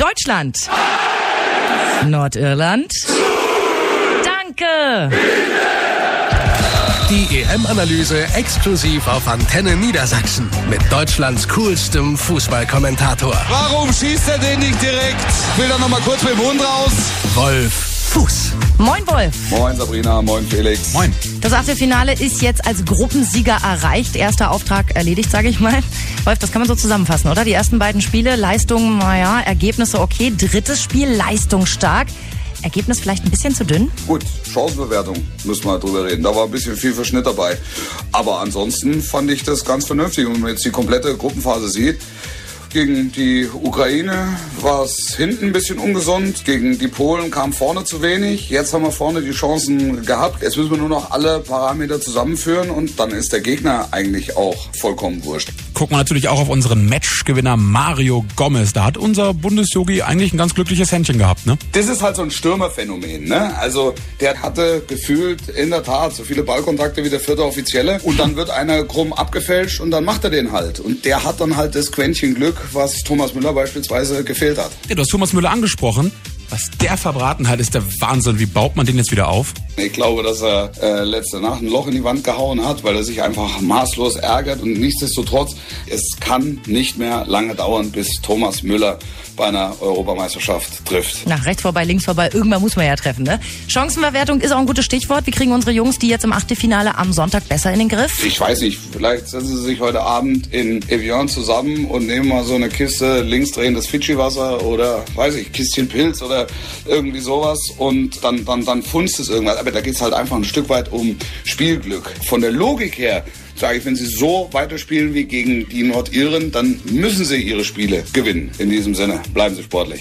Deutschland. Nordirland. Danke. Die EM-Analyse exklusiv auf Antenne Niedersachsen mit Deutschlands coolstem Fußballkommentator Warum schießt er den nicht direkt? Will er noch mal kurz mit dem Hund raus? Wolf Fuß. Moin Wolf. Moin Sabrina, moin Felix. Moin. Das Achtelfinale ist jetzt als Gruppensieger erreicht. Erster Auftrag erledigt, sage ich mal. Wolf, das kann man so zusammenfassen, oder? Die ersten beiden Spiele, Leistung, naja, Ergebnisse okay. Drittes Spiel, Leistung stark. Ergebnis vielleicht ein bisschen zu dünn? Gut, Chancenbewertung müssen wir drüber reden. Da war ein bisschen viel Verschnitt dabei. Aber ansonsten fand ich das ganz vernünftig. Und wenn man jetzt die komplette Gruppenphase sieht, gegen die Ukraine war es hinten ein bisschen ungesund. Gegen die Polen kam vorne zu wenig. Jetzt haben wir vorne die Chancen gehabt. Jetzt müssen wir nur noch alle Parameter zusammenführen und dann ist der Gegner eigentlich auch vollkommen wurscht. Gucken wir natürlich auch auf unseren Matchgewinner Mario Gomez. Da hat unser Bundesjogi eigentlich ein ganz glückliches Händchen gehabt, ne? Das ist halt so ein Stürmerphänomen, ne? Also der hatte gefühlt in der Tat so viele Ballkontakte wie der vierte Offizielle und dann wird einer krumm abgefälscht und dann macht er den halt. Und der hat dann halt das Quäntchen Glück, was Thomas Müller beispielsweise gefehlt hat. Ja, du hast Thomas Müller angesprochen. Was der verbraten hat, ist der Wahnsinn. Wie baut man den jetzt wieder auf? Ich glaube, dass er äh, letzte Nacht ein Loch in die Wand gehauen hat, weil er sich einfach maßlos ärgert. Und nichtsdestotrotz, es kann nicht mehr lange dauern, bis Thomas Müller bei einer Europameisterschaft trifft. Nach rechts vorbei, links vorbei, irgendwann muss man ja treffen, ne? Chancenverwertung ist auch ein gutes Stichwort. Wie kriegen unsere Jungs die jetzt im Achtelfinale am Sonntag besser in den Griff? Ich weiß nicht, vielleicht setzen sie sich heute Abend in Evian zusammen und nehmen mal so eine Kiste linksdrehendes Fidschi-Wasser oder, weiß ich, Kistchen Pilz oder irgendwie sowas und dann, dann, dann funzt es irgendwas. Aber da geht es halt einfach ein Stück weit um Spielglück. Von der Logik her sage ich, wenn sie so weiterspielen wie gegen die Nordiren, dann müssen sie ihre Spiele gewinnen. In diesem Sinne, bleiben Sie sportlich.